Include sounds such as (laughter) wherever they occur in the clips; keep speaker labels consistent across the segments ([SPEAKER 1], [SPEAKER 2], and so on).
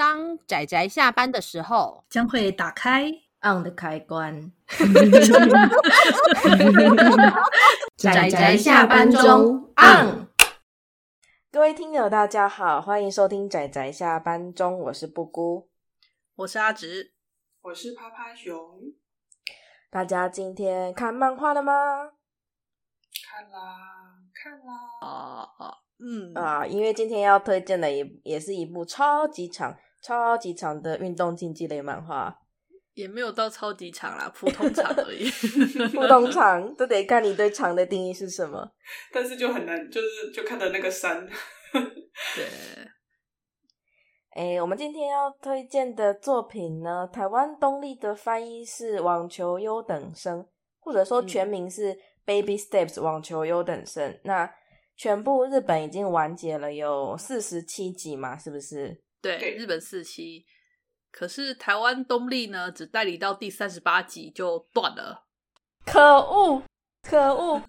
[SPEAKER 1] 当仔仔下班的时候，
[SPEAKER 2] 将会打开
[SPEAKER 3] on 的开关。(laughs)
[SPEAKER 1] 仔仔下班中 on。
[SPEAKER 3] 各位听友，大家好，欢迎收听仔仔下班中，我是布姑，
[SPEAKER 2] 我是阿直，
[SPEAKER 4] 我是趴趴熊。
[SPEAKER 3] 大家今天看漫画了吗？
[SPEAKER 4] 看啦，看啦。
[SPEAKER 2] 啊啊，嗯
[SPEAKER 3] 啊，因为今天要推荐的也也是一部超级长、超级长的运动竞技类漫画，
[SPEAKER 2] 也没有到超级长啦，普通长而已。(laughs)
[SPEAKER 3] 普通长，都得看你对长的定义是什么。
[SPEAKER 4] 但是就很难，就是就看到那个山。
[SPEAKER 2] 对。
[SPEAKER 3] 哎，我们今天要推荐的作品呢，台湾东立的翻译是《网球优等生》，或者说全名是《Baby Steps 网球优等生》。嗯。那全部日本已经完结了，有四十七集嘛，是不是？
[SPEAKER 2] 对，日本四期。可是台湾东立呢，只代理到第三十八集就断了。
[SPEAKER 3] 可恶，可恶！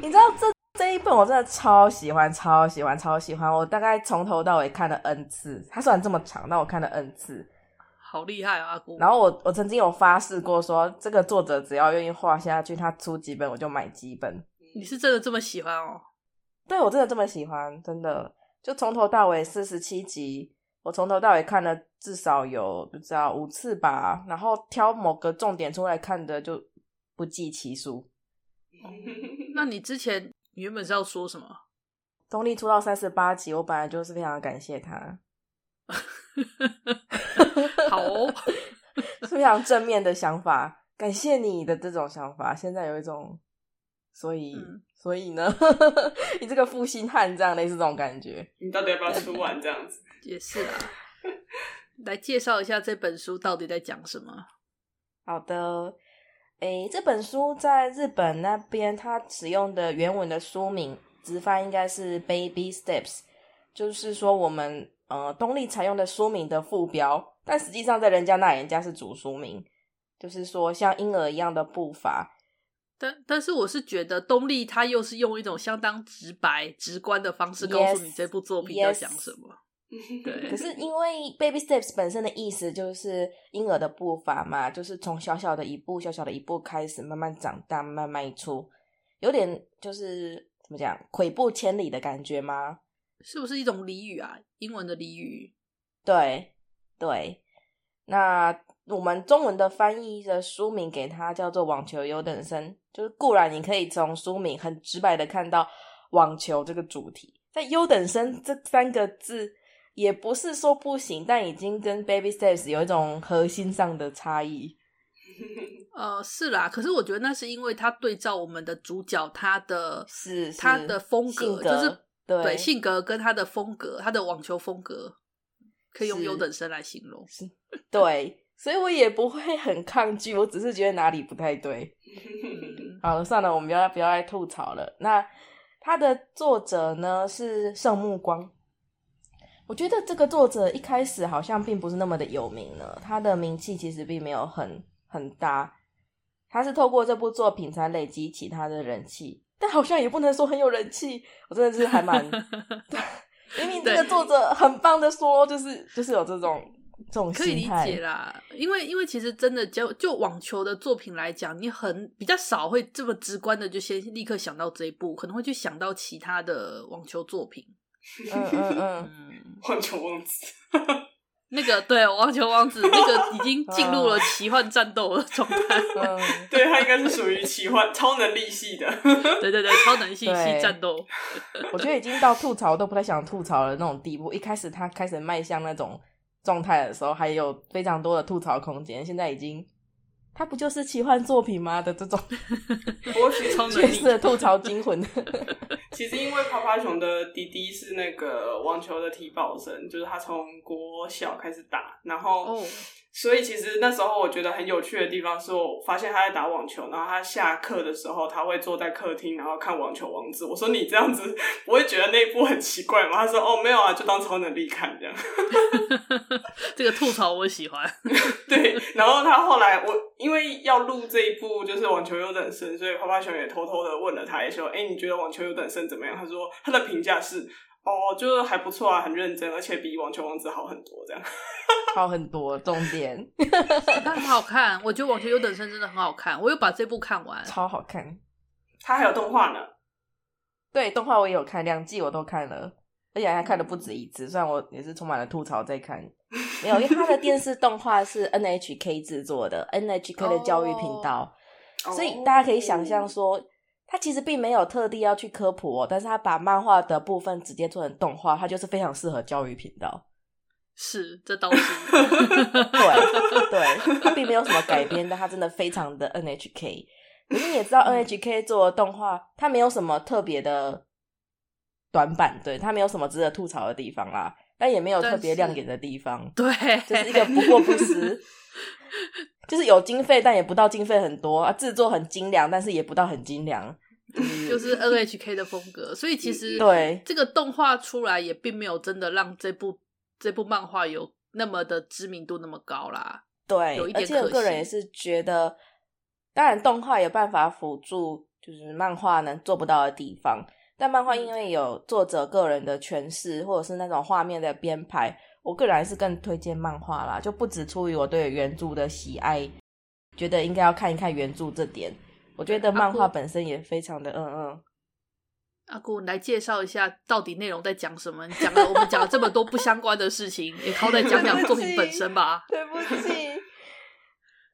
[SPEAKER 3] 你知道这？这一本我真的超喜欢，超喜欢，超喜欢！我大概从头到尾看了 N 次。它虽然这么长，但我看了 N 次，
[SPEAKER 2] 好厉害啊！阿姑。
[SPEAKER 3] 然后我我曾经有发誓过说，这个作者只要愿意画下去，他出几本我就买几本。
[SPEAKER 2] 你是真的这么喜欢哦？
[SPEAKER 3] 对，我真的这么喜欢，真的就从头到尾四十七集，我从头到尾看了至少有不知道五次吧。然后挑某个重点出来看的就不计其数。(laughs)
[SPEAKER 2] 那你之前？你原本是要说什么？
[SPEAKER 3] 东立出到三十八集，我本来就是非常感谢他。(laughs)
[SPEAKER 2] 好、哦，(laughs)
[SPEAKER 3] 是非常正面的想法，感谢你的这种想法。现在有一种，所以，嗯、所以呢，你这个负心汉，这样类似这种感觉。
[SPEAKER 4] 你到底要不要出完这样子？(laughs)
[SPEAKER 2] 也是啊。来介绍一下这本书到底在讲什么？
[SPEAKER 3] 好的。诶，这本书在日本那边，它使用的原文的书名直翻应该是 “Baby Steps”，就是说我们呃东立采用的书名的副标，但实际上在人家那，人家是主书名，就是说像婴儿一样的步伐。
[SPEAKER 2] 但但是我是觉得东立他又是用一种相当直白、直观的方式告诉你这部作品在讲什么。Yes, yes. 对，
[SPEAKER 3] 可是因为 baby steps 本身的意思就是婴儿的步伐嘛，就是从小小的一步、小小的一步开始，慢慢长大，慢慢迈出，有点就是怎么讲，跬步千里的感觉吗？
[SPEAKER 2] 是不是一种俚语啊？英文的俚语？
[SPEAKER 3] 对对，那我们中文的翻译的书名给它叫做《网球优等生》，就是固然你可以从书名很直白的看到网球这个主题，在优等生这三个字。也不是说不行，但已经跟 Baby Steps 有一种核心上的差异。(laughs)
[SPEAKER 2] 呃，是啦，可是我觉得那是因为他对照我们的主角，他的
[SPEAKER 3] 是，是
[SPEAKER 2] 他的风格，
[SPEAKER 3] 格
[SPEAKER 2] 就是
[SPEAKER 3] 对，
[SPEAKER 2] 对性格跟他的风格，他的网球风格，可以用优等生来形容。
[SPEAKER 3] 是，对，所以我也不会很抗拒，我只是觉得哪里不太对。(laughs) 好了，算了，我们不要不要来吐槽了。那他的作者呢是圣目光。我觉得这个作者一开始好像并不是那么的有名呢，他的名气其实并没有很很大，他是透过这部作品才累积起他的人气，但好像也不能说很有人气，我真的是还蛮，(laughs) 对，明明这个作者很棒的说，就是就是有这种这种，可以理
[SPEAKER 2] 解啦，因为因为其实真的就就网球的作品来讲，你很比较少会这么直观的就先立刻想到这一部，可能会去想到其他的网球作品。
[SPEAKER 3] 嗯嗯 (laughs) 嗯，(laughs)
[SPEAKER 4] 网球王子，
[SPEAKER 2] 那个对，网球王子那个已经进入了奇幻战斗的状态。
[SPEAKER 3] 嗯，(laughs)
[SPEAKER 4] 对，他应该是属于奇幻超能力系的。
[SPEAKER 2] 对对对，超能力系战斗。
[SPEAKER 3] 我觉得已经到吐槽都不太想吐槽的那种地步。一开始他开始迈向那种状态的时候，还有非常多的吐槽空间。现在已经。他不就是奇幻作品吗？的这种，(laughs)
[SPEAKER 4] 我是超能
[SPEAKER 3] 吐槽惊魂。(laughs)
[SPEAKER 4] 其实因为趴趴熊的弟弟是那个网球的体保生，就是他从国小开始打，然后。Oh. 所以其实那时候我觉得很有趣的地方是我发现他在打网球，然后他下课的时候他会坐在客厅，然后看网球王子。我说你这样子不会觉得那一部很奇怪吗？他说哦没有啊，就当超能力看这样。(laughs)
[SPEAKER 2] 这个吐槽我喜欢。(laughs)
[SPEAKER 4] 对，然后他后来我因为要录这一部就是网球有等生，所以花花熊也偷偷的问了他一说，哎，你觉得网球有等生怎么样？他说他的评价是。哦，就是还不错啊，很认真，而且比网球王子好很多，这样。(laughs)
[SPEAKER 3] 好很多，重点。(laughs)
[SPEAKER 2] 但很好看，我觉得网球优等生真的很好看，我又把这部看完，
[SPEAKER 3] 超好看。
[SPEAKER 4] 它还有动画呢。
[SPEAKER 3] 对，动画我也有看，两季我都看了，而且还看了不止一次。虽然我也是充满了吐槽在看，没有，因为它的电视动画是 NHK 制作的，NHK 的教育频道，oh. 所以大家可以想象说，它其实并没有特地要去科普哦，但是他把漫画的部分直接做成动画，它就是非常适合教育频道。
[SPEAKER 2] 是，这倒是。(laughs)
[SPEAKER 3] 对对，他并没有什么改编，但他真的非常的 NHK。可是你也知道，NHK 做的动画，它没有什么特别的短板，对，它没有什么值得吐槽的地方啦，但也没有特别亮眼的地方，
[SPEAKER 2] 对，
[SPEAKER 3] 就是一个不过不失，(laughs) 就是有经费，但也不到经费很多啊，制作很精良，但是也不到很精良，
[SPEAKER 2] 就是 NHK 的风格，所以其实
[SPEAKER 3] 对
[SPEAKER 2] 这个动画出来也并没有真的让这部这部漫画有那么的知名度那么高啦，
[SPEAKER 3] 对，
[SPEAKER 2] 有一点可惜，
[SPEAKER 3] 而且我个人也是觉得。当然，动画有办法辅助，就是漫画能做不到的地方。但漫画因为有作者个人的诠释，或者是那种画面的编排，我个人还是更推荐漫画啦。就不只出于我对原著的喜爱，觉得应该要看一看原著这点。我觉得漫画本身也非常的嗯嗯。
[SPEAKER 2] 阿姑，你来介绍一下到底内容在讲什么？你讲了我们讲了这么多不相关的事情，也好歹讲讲作品本身吧。
[SPEAKER 3] 对不起。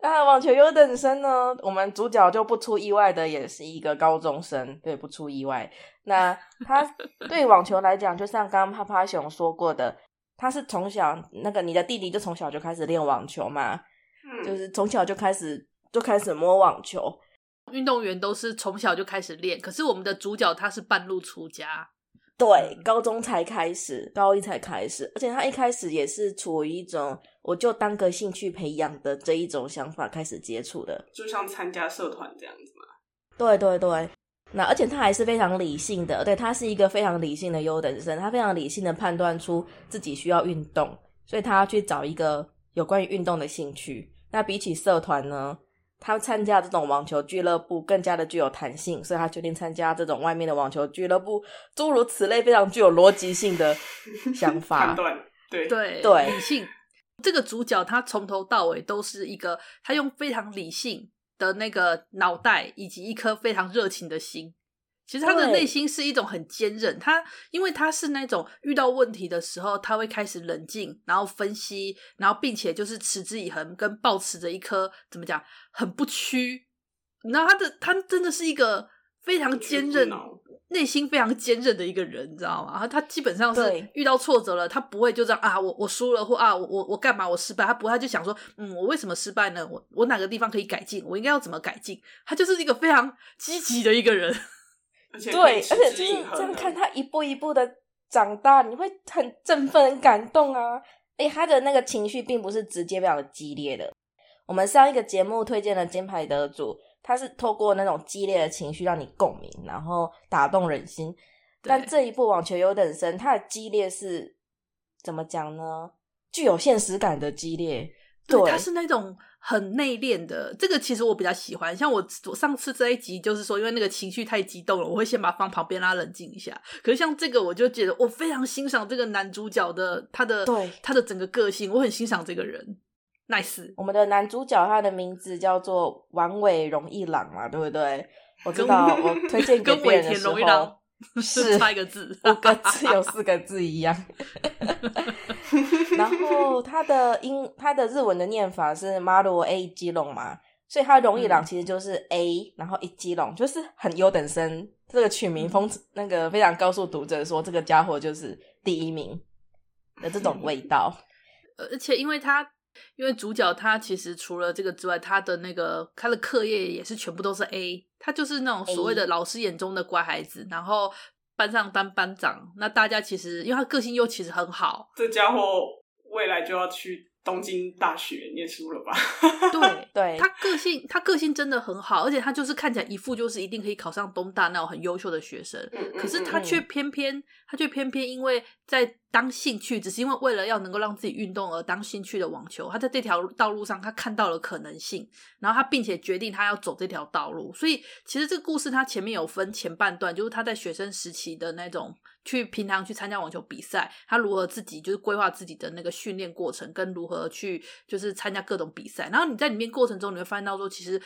[SPEAKER 3] 那网球优等生呢？我们主角就不出意外的也是一个高中生，对，不出意外。那他 (laughs) 对网球来讲，就像刚刚趴趴熊说过的，他是从小那个你的弟弟就从小就开始练网球嘛，嗯，就是从小就开始就开始摸网球。
[SPEAKER 2] 运动员都是从小就开始练，可是我们的主角他是半路出家。
[SPEAKER 3] 对，高中才开始，高一才开始，而且他一开始也是处于一种我就当个兴趣培养的这一种想法开始接触的，
[SPEAKER 4] 就像参加社团这样子嘛。
[SPEAKER 3] 对对对，那而且他还是非常理性的，对，他是一个非常理性的优等生，他非常理性的判断出自己需要运动，所以他要去找一个有关于运动的兴趣。那比起社团呢？他参加这种网球俱乐部更加的具有弹性，所以他决定参加这种外面的网球俱乐部。诸如此类，非常具有逻辑性的 (laughs) 想法。
[SPEAKER 4] 判断，对
[SPEAKER 2] 对
[SPEAKER 3] 对，
[SPEAKER 2] 理性。这个主角他从头到尾都是一个，他用非常理性的那个脑袋，以及一颗非常热情的心。其实他的内心是一种很坚韧，他因为他是那种遇到问题的时候，他会开始冷静，然后分析，然后并且就是持之以恒，跟保持着一颗怎么讲很不屈。你知道他的他真的是一个非常坚韧，内心非常坚韧的一个人，你知道吗？他基本上是遇到挫折了，他不会就这样啊，我我输了或啊我我我干嘛我失败，他不会，他就想说，嗯，我为什么失败呢？我我哪个地方可以改进？我应该要怎么改进？他就是一个非常积极的一个人。
[SPEAKER 3] 对，而且就是这样看他一步一步的长大，你会很振奋、很感动啊！诶，他的那个情绪并不是直接非常的激烈的。我们上一个节目推荐的金牌得主，他是透过那种激烈的情绪让你共鸣，然后打动人心。但这一部网球有等生，它的激烈是怎么讲呢？具有现实感的激烈，对，
[SPEAKER 2] 它是那种。很内敛的，这个其实我比较喜欢。像我我上次这一集就是说，因为那个情绪太激动了，我会先把它放旁边，让他冷静一下。可是像这个，我就觉得我非常欣赏这个男主角的他的
[SPEAKER 3] 对
[SPEAKER 2] 他的整个个性，我很欣赏这个人。nice，
[SPEAKER 3] 我们的男主角他的名字叫做丸尾荣一郎嘛，对不对？我知道，我推荐给别人的时候。是
[SPEAKER 2] 差一个字，
[SPEAKER 3] 五个字有四个字一样。(laughs) 然后他的英，他的日文的念法是 “maru A 基隆嘛，所以他荣一郎其实就是 A，、嗯、然后一基隆就是很优等生。这个取名风，那个非常告诉读者说，这个家伙就是第一名的这种味道。(laughs)
[SPEAKER 2] 而且因为他。因为主角他其实除了这个之外，他的那个他的课业也是全部都是 A，他就是那种所谓的老师眼中的乖孩子然后班上当班长。那大家其实因为他个性又其实很好，
[SPEAKER 4] 这家伙未来就要去东京大学念书了吧？(laughs)
[SPEAKER 2] 对 (laughs)
[SPEAKER 3] 对，
[SPEAKER 2] 他个性他个性真的很好，而且他就是看起来一副就是一定可以考上东大那种很优秀的学生，可是他却偏偏他却偏偏因为在当兴趣，只是因为为了要能够让自己运动而当兴趣的网球。他在这条道路上，他看到了可能性，然后他并且决定他要走这条道路。所以其实这个故事他前面有分前半段，就是他在学生时期的那种去平常去参加网球比赛，他如何自己就是规划自己的那个训练过程，跟如何去就是参加各种比赛。然后你在里面过程中，你会发现到说，其实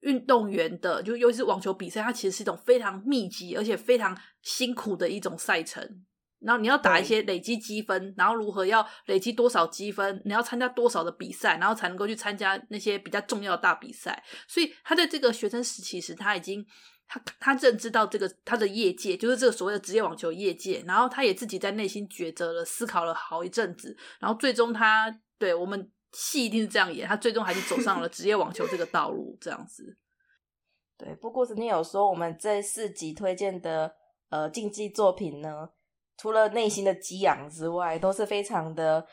[SPEAKER 2] 运动员的就尤其是网球比赛，它其实是一种非常密集而且非常辛苦的一种赛程。然后你要打一些累积积分，然后如何要累积多少积分？你要参加多少的比赛，然后才能够去参加那些比较重要的大比赛。所以他在这个学生时期时，他已经他他认知到这个他的业界就是这个所谓的职业网球业界，然后他也自己在内心抉择了，思考了好一阵子，然后最终他对我们戏一定是这样演，他最终还是走上了职业网球这个道路，这样子。(laughs)
[SPEAKER 3] 对，不过你有说我们这四集推荐的呃竞技作品呢？除了内心的激昂之外，都是非常的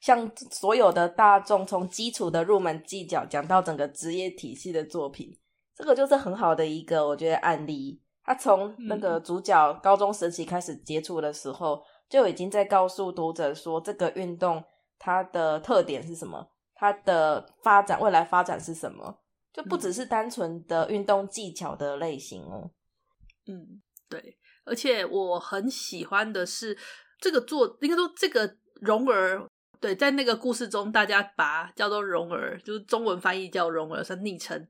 [SPEAKER 3] 像所有的大众从基础的入门技巧讲到整个职业体系的作品，这个就是很好的一个我觉得案例。他从那个主角高中时期开始接触的时候，就已经在告诉读者说，这个运动它的特点是什么，它的发展未来发展是什么，就不只是单纯的运动技巧的类型哦。
[SPEAKER 2] 嗯，对。而且我很喜欢的是这个作，应该说这个蓉儿，对，在那个故事中，大家把叫做蓉儿，就是中文翻译叫蓉儿，是昵称。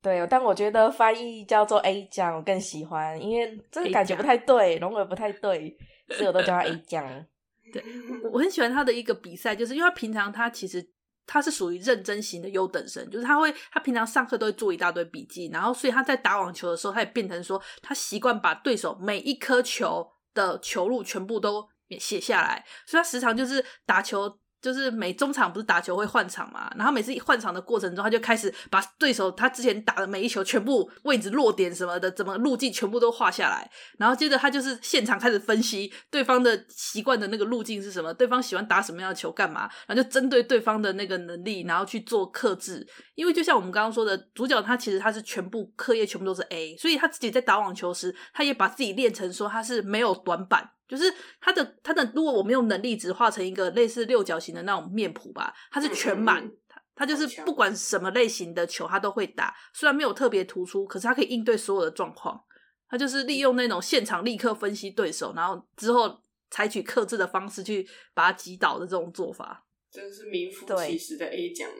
[SPEAKER 3] 对，但我觉得翻译叫做 A 酱，我更喜欢，因为这个感觉不太对，蓉儿不太对，所以我都叫他 A (laughs) 酱。
[SPEAKER 2] 对，我很喜欢他的一个比赛，就是因为他平常他其实。他是属于认真型的优等生，就是他会，他平常上课都会做一大堆笔记，然后所以他在打网球的时候，他也变成说，他习惯把对手每一颗球的球路全部都写下来，所以他时常就是打球。就是每中场不是打球会换场嘛，然后每次换场的过程中，他就开始把对手他之前打的每一球全部位置落点什么的，怎么路径全部都画下来，然后接着他就是现场开始分析对方的习惯的那个路径是什么，对方喜欢打什么样的球干嘛，然后就针对对方的那个能力，然后去做克制。因为就像我们刚刚说的，主角他其实他是全部课业全部都是 A，所以他自己在打网球时，他也把自己练成说他是没有短板。就是他的他的，如果我没有能力，只画成一个类似六角形的那种面谱吧，他是全满，他他就是不管什么类型的球他都会打，虽然没有特别突出，可是他可以应对所有的状况。他就是利用那种现场立刻分析对手，然后之后采取克制的方式去把他击倒的这种做法，
[SPEAKER 4] 真的是名副其实的 A 奖。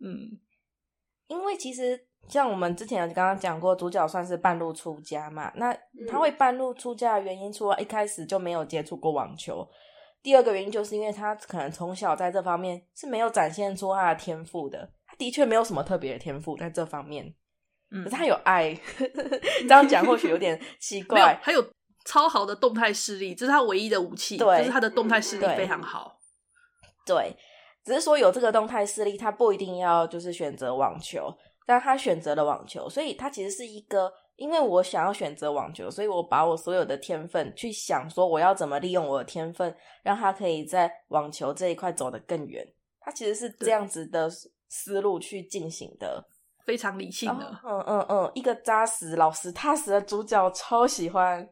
[SPEAKER 2] 嗯，
[SPEAKER 3] 因为其实。像我们之前刚刚讲过，主角算是半路出家嘛。那他会半路出家的原因，除了一开始就没有接触过网球，第二个原因就是因为他可能从小在这方面是没有展现出他的天赋的。他的确没有什么特别的天赋在这方面，可是他有爱。(laughs) 这样讲或许有点奇 (laughs) 怪。
[SPEAKER 2] 他有超好的动态视力，这是他唯一的武器。
[SPEAKER 3] 对，
[SPEAKER 2] 就是他的动态视力非常好。
[SPEAKER 3] 对，对，只是说有这个动态视力，他不一定要就是选择网球。但他选择了网球，所以他其实是一个，因为我想要选择网球，所以我把我所有的天分去想说我要怎么利用我的天分，让他可以在网球这一块走得更远。他其实是这样子的思路去进行的，
[SPEAKER 2] 非常理性的。
[SPEAKER 3] 嗯嗯嗯，一个扎实、老实、踏实的主角，超喜欢。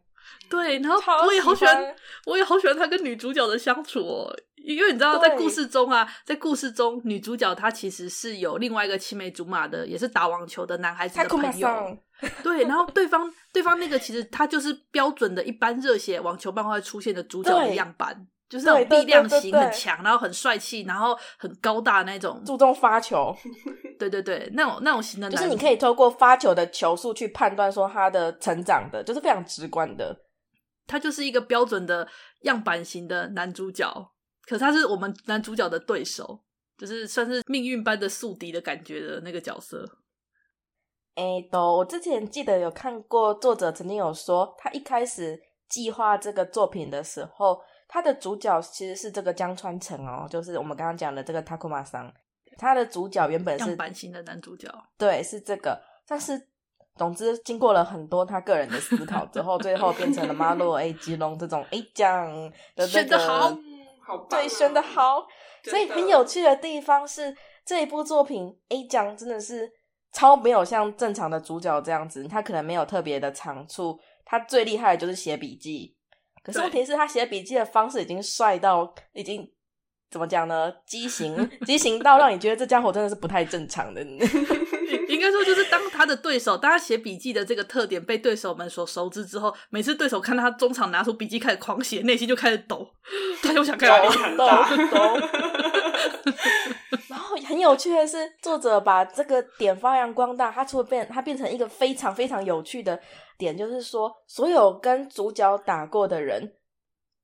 [SPEAKER 2] 对，然后我也好喜欢，我也好喜欢他跟女主角的相处哦。因为你知道，在故事中啊，在故事中，女主角她其实是有另外一个青梅竹马的，也是打网球的男孩子的朋友。对，然后对方对方那个其实他就是标准的一般热血网球漫画出现的主角的样板，就是那种力量型很强，然后很帅气，然后很高大那种，
[SPEAKER 3] 注重发球。
[SPEAKER 2] 对对对，那种那种型的男，
[SPEAKER 3] 就是你可以透过发球的球速去判断说他的成长的，就是非常直观的。
[SPEAKER 2] 他就是一个标准的样板型的男主角。可是他是我们男主角的对手，就是算是命运般的宿敌的感觉的那个角色。
[SPEAKER 3] 哎、欸，都我之前记得有看过，作者曾经有说，他一开始计划这个作品的时候，他的主角其实是这个江川城哦，就是我们刚刚讲的这个 Takuma 桑。他的主角原本是
[SPEAKER 2] 样板型的男主角，
[SPEAKER 3] 对，是这个。但是总之，经过了很多他个人的思考之后，最后变成了马洛 A (laughs) 吉隆这种 A 酱的那个。对，选的好，所以很有趣的地方是这一部作品 A 奖真的是超没有像正常的主角这样子，他可能没有特别的长处，他最厉害的就是写笔记，可是问题是，他写笔记的方式已经帅到，已经怎么讲呢？畸形，畸形到让你觉得这家伙真的是不太正常的。(laughs) (laughs)
[SPEAKER 2] 应该说，就是当他的对手，当他写笔记的这个特点被对手们所熟知之后，每次对手看到他中场拿出笔记开始狂写，内心就开始抖，(laughs) 他又想开始
[SPEAKER 3] 抖抖。然后很有趣的是，作者把这个点发扬光大，他除了变，他变成一个非常非常有趣的点，就是说，所有跟主角打过的人，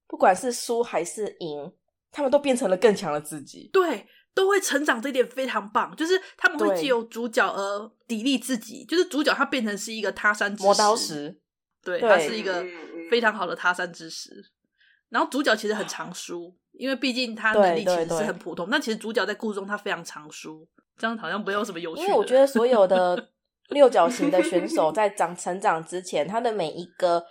[SPEAKER 3] 不管是输还是赢，他们都变成了更强的自己。
[SPEAKER 2] 对。都会成长，这一点非常棒。就是他们会借由主角而砥砺自己，就是主角他变成是一个他山之石，
[SPEAKER 3] 磨刀石，
[SPEAKER 2] 对，他是一个非常好的他山之石。然后主角其实很常输，因为毕竟他能力其实是很普通。但其实主角在故事中他非常常输，这样好像没有什么有趣。
[SPEAKER 3] 因为我觉得所有的 (laughs) 六角形的选手在长成长之前，他的每一个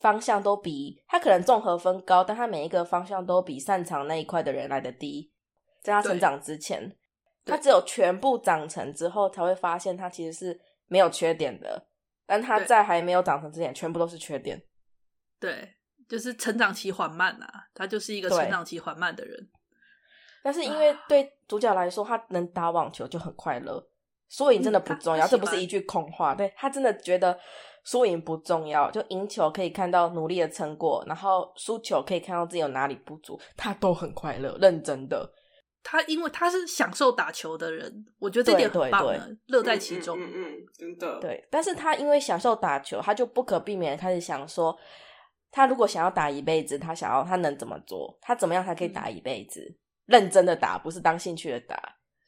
[SPEAKER 3] 方向都比他可能综合分高，但他每一个方向都比擅长那一块的人来的低。在他成长之前，他只有全部长成之后，才会发现他其实是没有缺点的。但他在还没有长成之前，全部都是缺点。
[SPEAKER 2] 对，就是成长期缓慢啊，他就是一个成长期缓慢的人。
[SPEAKER 3] 但是因为对主角来说，他能打网球就很快乐，输赢真的不重要。这不是一句空话，对，他真的觉得输赢不重要，就赢球可以看到努力的成果，然后输球可以看到自己有哪里不足，他都很快乐，认真的。
[SPEAKER 2] 他因为他是享受打球的人，我觉得这点很棒的，乐在其中。
[SPEAKER 4] 嗯嗯，真的。
[SPEAKER 3] 对，但是他因为享受打球，他就不可避免开始想说，他如果想要打一辈子，他想要他能怎么做？他怎么样才可以打一辈子？嗯、认真的打，不是当兴趣的打，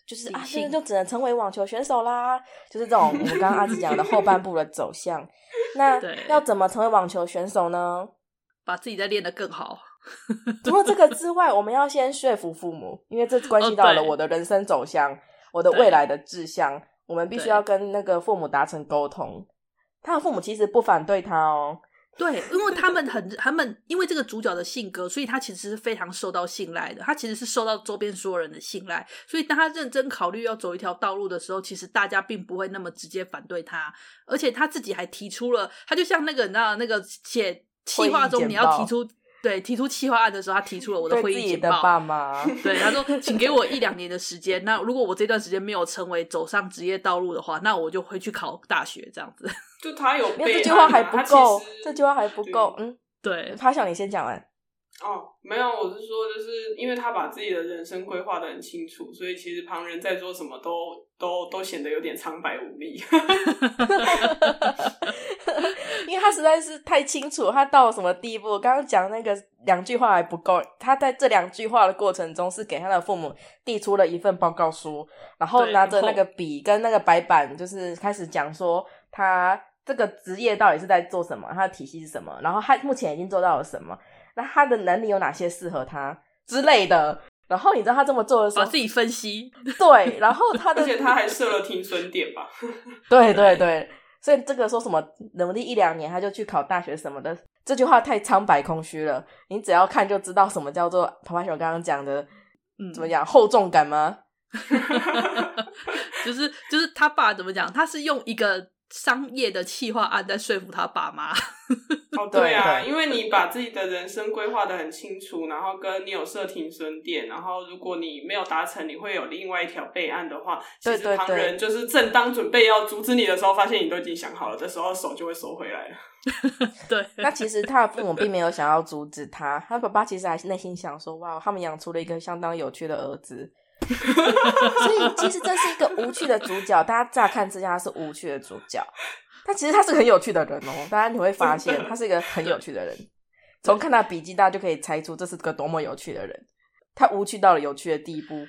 [SPEAKER 3] 就是啊，现在就只能成为网球选手啦。就是这种我们刚刚阿梓讲的后半部的走向。(laughs) 那要怎么成为网球选手呢？
[SPEAKER 2] 把自己再练得更好。(laughs)
[SPEAKER 3] 除了这个之外，我们要先说服父母，因为这关系到了我的人生走向，我的未来的志向。我们必须要跟那个父母达成沟通。他的父母其实不反对他哦，
[SPEAKER 2] 对，因为他们很他们因为这个主角的性格，所以他其实是非常受到信赖的。他其实是受到周边所有人的信赖，所以当他认真考虑要走一条道路的时候，其实大家并不会那么直接反对他，而且他自己还提出了，他就像那个你知道那个写企划中你要提出。对，提出企划案的时候，他提出了我的会议简报。
[SPEAKER 3] 的爸妈，(laughs)
[SPEAKER 2] 对，他说：“请给我一两年的时间。那如果我这段时间没有成为走上职业道路的话，那我就回去考大学。这样子。”
[SPEAKER 4] 就他有，
[SPEAKER 3] 没有这句话还不够，这句话还不够。嗯，
[SPEAKER 2] 对，
[SPEAKER 3] 他想你先讲完。
[SPEAKER 4] 哦，没有，我是说，就是因为他把自己的人生规划的很清楚，所以其实旁人在做什么都都都显得有点苍白无力。(laughs)
[SPEAKER 3] 因为他实在是太清楚，他到了什么地步。刚刚讲那个两句话还不够，他在这两句话的过程中是给他的父母递出了一份报告书，然后拿着那个笔跟那个白板，就是开始讲说他这个职业到底是在做什么，他的体系是什么，然后他目前已经做到了什么。那他的能力有哪些适合他之类的？然后你知道他这么做的时候，
[SPEAKER 2] 把自己分析
[SPEAKER 3] 对，然后他的 (laughs)
[SPEAKER 4] 而且他还设了停损点吧？(laughs)
[SPEAKER 3] 对对对，所以这个说什么努力一两年他就去考大学什么的，这句话太苍白空虚了。你只要看就知道什么叫做跑跑熊刚刚讲的，嗯，怎么讲厚重感吗？(laughs)
[SPEAKER 2] 就是就是他爸怎么讲？他是用一个。商业的企划案在说服他爸妈。(laughs)
[SPEAKER 4] 哦，对啊，因为你把自己的人生规划的很清楚，然后跟你有设停损点，然后如果你没有达成，你会有另外一条备案的话，其实旁人就是正当准备要阻止你的时候，发现你都已经想好了，这时候手就会收回来了。(laughs)
[SPEAKER 2] 对，
[SPEAKER 3] 那其实他的父母并没有想要阻止他，他爸爸其实还是内心想说：“哇，他们养出了一个相当有趣的儿子。” (laughs) 所以其实这是一个无趣的主角，大家乍看之下他是无趣的主角，但其实他是个很有趣的人哦。大家你会发现他是一个很有趣的人，从看他笔记，大家就可以猜出这是个多么有趣的人。他无趣到了有趣的地步。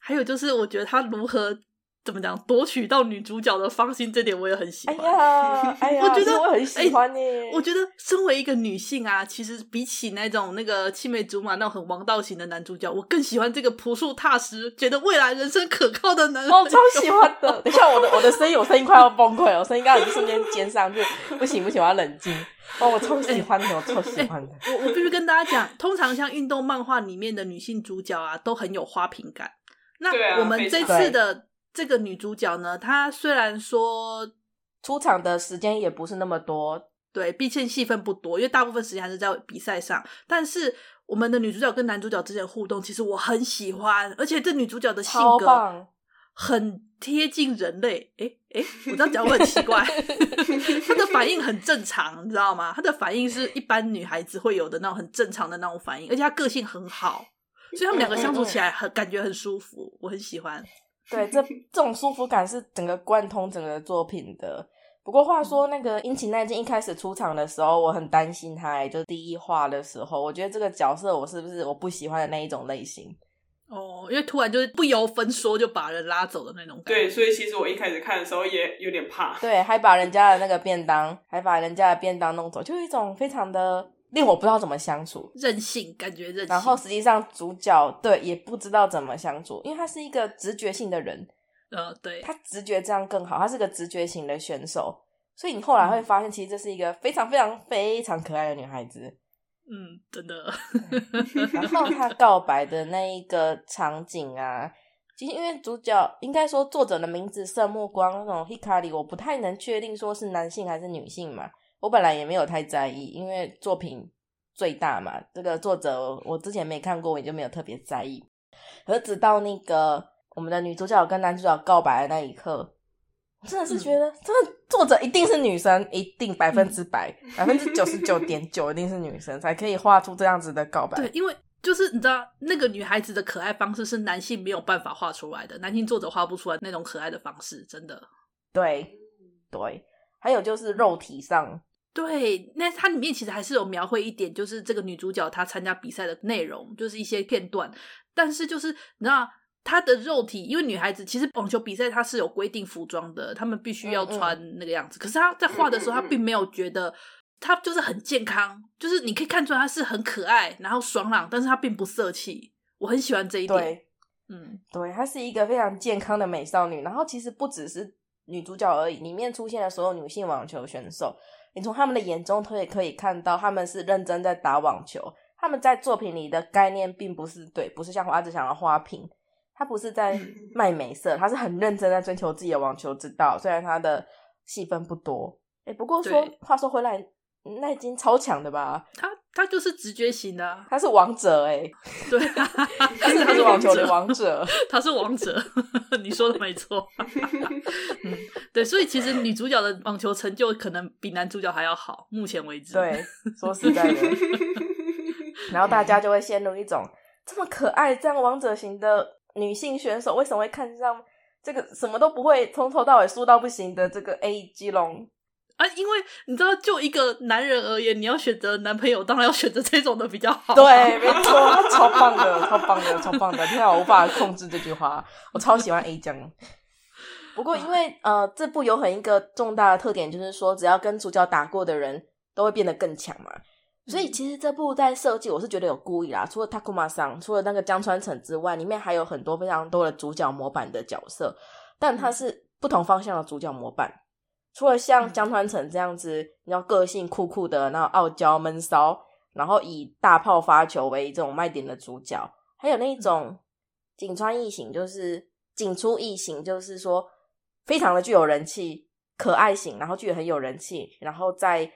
[SPEAKER 2] 还有就是，我觉得他如何。怎么讲？夺取到女主角的芳心，这点我也很喜欢。
[SPEAKER 3] 哎呀，(laughs) 哎呀，我觉得我很喜欢呢、欸。
[SPEAKER 2] 我觉得身为一个女性啊，其实比起那种那个青梅竹马那种很王道型的男主角，我更喜欢这个朴素踏实、觉得未来人生可靠的男人。
[SPEAKER 3] 我超喜欢的。等一下，我的我的声音，我声音快要崩溃了，我声音刚刚已经瞬间尖上去，不行不行，我要冷静。哦，我超喜欢的，我超喜欢的。
[SPEAKER 2] 我我必须跟大家讲，通常像运动漫画里面的女性主角啊，都很有花瓶感。那我们这次的。这个女主角呢，她虽然说
[SPEAKER 3] 出场的时间也不是那么多，
[SPEAKER 2] 对，毕竟戏份不多，因为大部分时间还是在比赛上。但是我们的女主角跟男主角之间的互动，其实我很喜欢，而且这女主角的性格很贴近人类。哎哎，我这样讲我很奇怪，(laughs) 她的反应很正常，你知道吗？她的反应是一般女孩子会有的那种很正常的那种反应，而且她个性很好，所以他们两个相处起来很感觉很舒服，我很喜欢。
[SPEAKER 3] 对，这这种舒服感是整个贯通整个作品的。不过话说，那个樱井奈津一开始出场的时候，我很担心他，就第一话的时候，我觉得这个角色我是不是我不喜欢的那一种类型？
[SPEAKER 2] 哦，因为突然就是不由分说就把人拉走的那种感觉。
[SPEAKER 4] 对，所以其实我一开始看的时候也有点怕。
[SPEAKER 3] 对，还把人家的那个便当，还把人家的便当弄走，就一种非常的令我不知道怎么相处，
[SPEAKER 2] 任性，感觉任性。
[SPEAKER 3] 然后实际上主角对也不知道怎么相处，因为他是一个直觉性的人。
[SPEAKER 2] 呃，对，
[SPEAKER 3] 他直觉这样更好，他是个直觉型的选手，所以你后来会发现，其实这是一个非常非常非常可爱的女孩子。
[SPEAKER 2] 嗯，真的。(laughs)
[SPEAKER 3] 然后他 (laughs) 告白的那一个场景啊，其实因为主角应该说作者的名字色目光那种 Hikari，我不太能确定说是男性还是女性嘛。我本来也没有太在意，因为作品最大嘛，这个作者我之前没看过，我也就没有特别在意。而直到那个。我们的女主角跟男主角告白的那一刻，我真的是觉得，这个作者一定是女生，一定百分之百，百分之九十九 (laughs) 点九一定是女生，才可以画出这样子的告白。
[SPEAKER 2] 对，因为就是你知道，那个女孩子的可爱方式是男性没有办法画出来的，男性作者画不出来那种可爱的方式，真的。
[SPEAKER 3] 对对，还有就是肉体上，
[SPEAKER 2] 对，那它里面其实还是有描绘一点，就是这个女主角她参加比赛的内容，就是一些片段，但是就是你知道。她的肉体，因为女孩子其实网球比赛她是有规定服装的，她们必须要穿那个样子。嗯嗯，可是她在画的时候，她并没有觉得她就是很健康，就是你可以看出来她是很可爱，然后爽朗，但是她并不色气。我很喜欢这一点。
[SPEAKER 3] 对，嗯，对，她是一个非常健康的美少女。然后其实不只是女主角而已，里面出现的所有女性网球选手，你从他们的眼中都也可以看到，他们是认真在打网球。他们在作品里的概念并不是对，不是像花子想的花瓶。他不是在卖美色，他是很认真在追求自己的网球之道。虽然他的戏份不多，哎、欸，不过说话说回来，那已经超强的吧？
[SPEAKER 2] 他他就是直觉型的、啊，
[SPEAKER 3] 他是王者哎、欸，
[SPEAKER 2] 对，
[SPEAKER 3] 他是他是网球的王者，(laughs)
[SPEAKER 2] 他是王者，(laughs) 你说的没错。嗯，对，所以其实女主角的网球成就可能比男主角还要好，目前为止。
[SPEAKER 3] 对，说实在的，(laughs) 然后大家就会陷入一种这么可爱、这样王者型的。女性选手为什么会看上这个什么都不会、从头到尾输到不行的这个 A 基隆
[SPEAKER 2] 啊？因为你知道，就一个男人而言，你要选择男朋友，当然要选择这种的比较好。
[SPEAKER 3] 对，没错，超棒的，超棒的，超棒的！天啊，我无法控制这句话，我超喜欢 A 江。不过，因为呃，这部有很一个重大的特点，就是说，只要跟主角打过的人都会变得更强嘛。所以其实这部在设计，我是觉得有故意啦。除了 Takuma 桑，除了那个江川城之外，里面还有很多非常多的主角模板的角色，但它是不同方向的主角模板。除了像江川城这样子，你要个性酷酷的，然后傲娇闷骚，然后以大炮发球为这种卖点的主角，还有那种井川异形，就是井出异形，就是说非常的具有人气，可爱型，然后具有很有人气，然后在。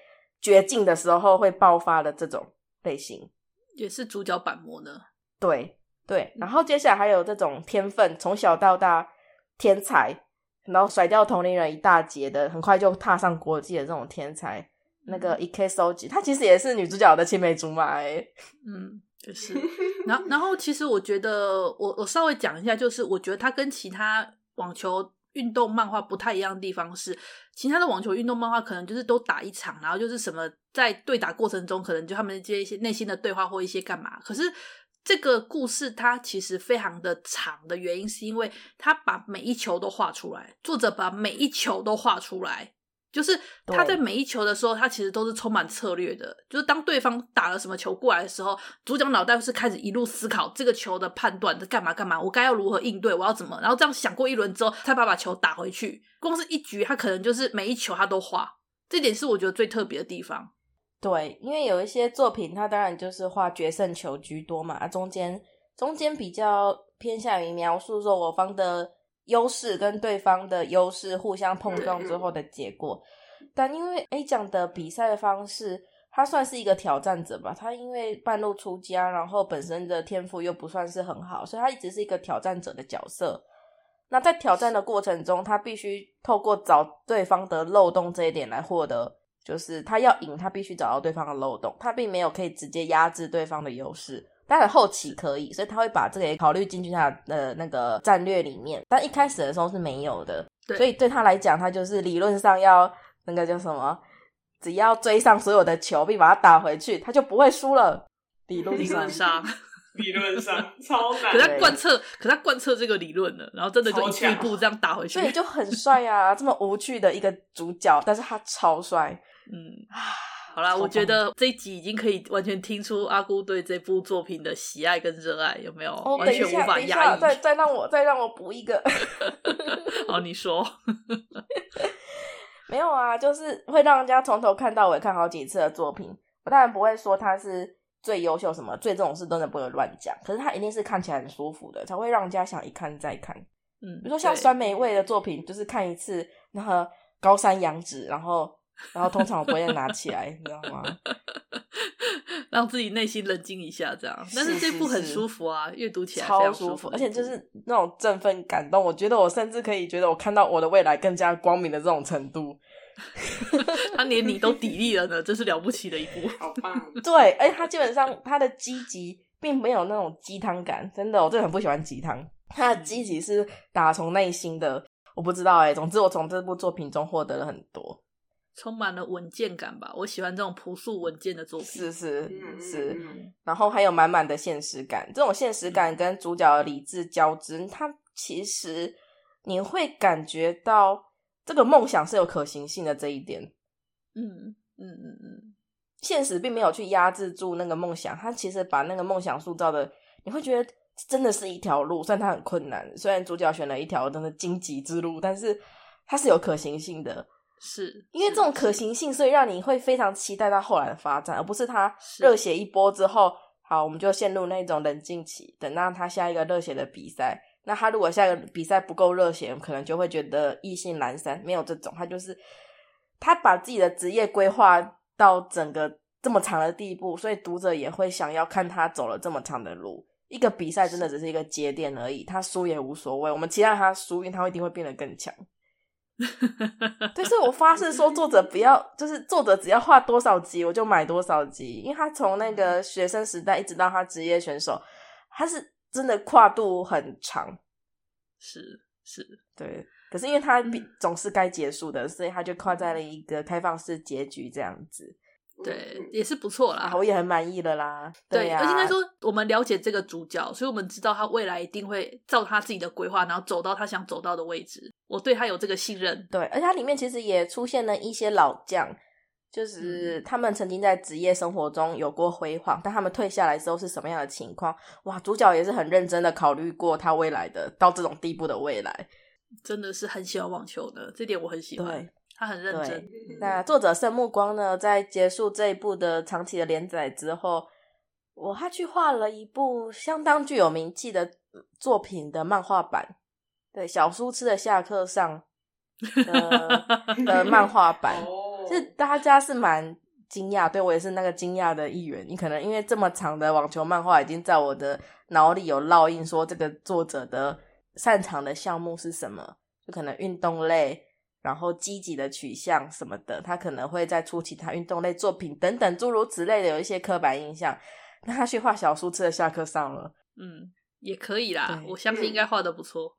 [SPEAKER 3] 绝境的时候会爆发的这种类型，
[SPEAKER 2] 也是主角板模呢。
[SPEAKER 3] 对对，然后接下来还有这种天分，从小到大天才，然后甩掉同龄人一大截的，很快就踏上国际的这种天才，那个 Ike Soji，他其实也是女主角的青梅竹马哎。
[SPEAKER 2] 嗯，就是。然后然后其实我觉得，我我稍微讲一下，就是我觉得他跟其他网球。运动漫画不太一样的地方是，其他的网球运动漫画可能就是都打一场，然后就是什么在对打过程中，可能就他们接一些内心的对话或一些干嘛。可是这个故事它其实非常的长的原因，是因为他把每一球都画出来，作者把每一球都画出来。就是他在每一球的时候，他其实都是充满策略的。就是当对方打了什么球过来的时候，主角脑袋是开始一路思考这个球的判断，这干嘛干嘛，我该要如何应对，我要怎么，然后这样想过一轮之后，他把把球打回去。光是一局，他可能就是每一球他都画，这点是我觉得最特别的地方。
[SPEAKER 3] 对，因为有一些作品，它当然就是画决胜球居多嘛，中间中间比较偏向于描述说我方的。优势跟对方的优势互相碰撞之后的结果，但因为 A 奖的比赛的方式，他算是一个挑战者吧。他因为半路出家，然后本身的天赋又不算是很好，所以他一直是一个挑战者的角色。那在挑战的过程中，他必须透过找对方的漏洞这一点来获得，就是他要赢，他必须找到对方的漏洞。他并没有可以直接压制对方的优势，当然后期可以，所以他会把这个也考虑进去他的那个战略里面。但一开始的时候是没有的，对，所以对他来讲，他就是理论上要那个叫什么，只要追上所有的球并把它打回去，他就不会输了。理论上。(laughs)
[SPEAKER 4] 理论上超 (laughs) 难，
[SPEAKER 2] 可他贯彻，可他贯彻这个理论了，然后真的就一步一步这样打回去，
[SPEAKER 3] 所以就很帅啊！这么无趣的一个主角，但是他超帅。
[SPEAKER 2] 嗯，好啦，我觉得这一集已经可以完全听出阿姑对这部作品的喜爱跟热爱，有没有？
[SPEAKER 3] 哦、
[SPEAKER 2] 完全无法压抑。
[SPEAKER 3] 再再让我再让我补一个。(laughs)
[SPEAKER 2] 好，你说。(laughs)
[SPEAKER 3] 没有啊，就是会让人家从头看到尾看好几次的作品。我当然不会说他是。最优秀什么？最这种事都能不能乱讲？可是他一定是看起来很舒服的，才会让人家想一看再看。嗯，比如说像酸梅味的作品，就是看一次，那个高山仰止，然后，然后通常我不会拿起来，你知道吗？(laughs)
[SPEAKER 2] 让自己内心冷静一下，这样。但是这部很舒服啊，阅读起来
[SPEAKER 3] 超舒服，而且就是那种振奋感动。我觉得我甚至可以觉得我看到我的未来更加光明的这种程度。(laughs)
[SPEAKER 2] 他连你都砥砺了呢，真是了不起的一部，
[SPEAKER 4] 好棒！
[SPEAKER 3] 对，而且他基本上他的积极并没有那种鸡汤感，真的，我真的很不喜欢鸡汤。他的积极是打从内心的，我不知道哎。总之，我从这部作品中获得了很多，
[SPEAKER 2] 充满了稳健感吧。我喜欢这种朴素稳健的作品，
[SPEAKER 3] 是是是。然后还有满满的现实感，这种现实感跟主角的理智交织，它其实你会感觉到。这个梦想是有可行性的这一点，
[SPEAKER 2] 嗯嗯嗯嗯，
[SPEAKER 3] 现实并没有去压制住那个梦想，它其实把那个梦想塑造的，你会觉得真的是一条路，虽然它很困难，虽然主角选了一条真的荆棘之路，但是它是有可行性的，
[SPEAKER 2] 是
[SPEAKER 3] 因为这种可行性，所以让你会非常期待它后来的发展，而不是他热血一波之后，好，我们就陷入那种冷静期，等到他下一个热血的比赛。那他如果下个比赛不够热血，可能就会觉得意兴阑珊。没有这种，他就是他把自己的职业规划到整个这么长的地步，所以读者也会想要看他走了这么长的路。一个比赛真的只是一个节点而已，他输也无所谓。我们期待他输，因为他一定会变得更强。(laughs) 但是我发誓说，作者不要，就是作者只要画多少集，我就买多少集，因为他从那个学生时代一直到他职业选手，他是。真的跨度很长，
[SPEAKER 2] 是是，
[SPEAKER 3] 对。可是因为他总是该结束的，所以他就跨在了一个开放式结局这样子。
[SPEAKER 2] 对，也是不错啦，
[SPEAKER 3] 我也很满意的啦。对呀，
[SPEAKER 2] 而且应该说，我们了解这个主角，所以我们知道他未来一定会照他自己的规划，然后走到他想走到的位置。我对他有这个信任。
[SPEAKER 3] 对，而且它里面其实也出现了一些老将。就是他们曾经在职业生活中有过辉煌，但他们退下来之后是什么样的情况？哇，主角也是很认真的考虑过他未来的到这种地步的未来，
[SPEAKER 2] 真的是很喜欢网球的，这点我很喜欢。对，他很认真。
[SPEAKER 3] 那作者圣木光呢，在结束这一部的长期的连载之后，我他去画了一部相当具有名气的作品的漫画版，对，小书痴的下课上的 (laughs) 的漫画版。是大家是蛮惊讶，对我也是那个惊讶的一员。你可能因为这么长的网球漫画已经在我的脑里有烙印，说这个作者的擅长的项目是什么，就可能运动类，然后积极的取向什么的，他可能会再出其他运动类作品等等诸如此类的，有一些刻板印象。那他去画小书痴的下课上了，
[SPEAKER 2] 嗯，也可以啦，我相信应该画的不错。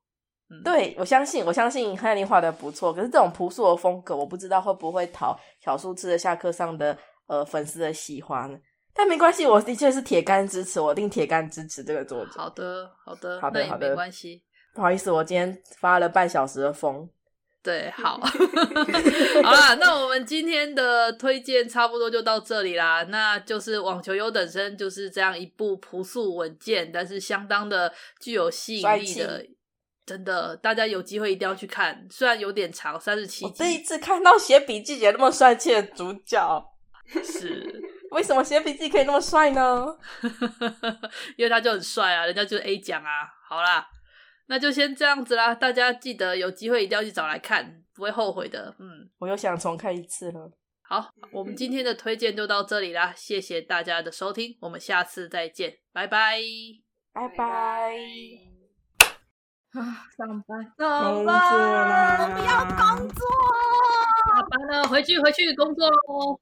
[SPEAKER 3] 对，我相信，我相信汉林画的不错。可是这种朴素的风格，我不知道会不会讨小书痴的下课上的呃粉丝的喜欢。但没关系，我的确是铁杆支持，我一定铁杆支持这个作者。
[SPEAKER 2] 好的，好的，
[SPEAKER 3] 好的，好的，
[SPEAKER 2] 没关系。
[SPEAKER 3] 不好意思，我今天发了半小时的疯。
[SPEAKER 2] 对，好，(laughs) 好啦，那我们今天的推荐差不多就到这里啦。那就是网球优等生就是这样一部朴素稳健，但是相当的具有吸引力的。真的，大家有机会一定要去看，虽然有点长，三十七集。我
[SPEAKER 3] 第一次看到写笔记也那么帅气的主角，
[SPEAKER 2] 是 (laughs)
[SPEAKER 3] 为什么写笔记可以那么帅呢？(laughs)
[SPEAKER 2] 因为他就很帅啊，人家就是 A 奖啊。好啦，那就先这样子啦，大家记得有机会一定要去找来看。不会后悔的。嗯，
[SPEAKER 3] 我又想重看一次了。
[SPEAKER 2] 好，我们今天的推荐就到这里啦，谢谢大家的收听，我们下次再见，拜拜，
[SPEAKER 3] 拜拜。
[SPEAKER 1] 啊，上班，
[SPEAKER 3] 上班，
[SPEAKER 1] 我不要工作，
[SPEAKER 2] 下班了，回去回去工作喽。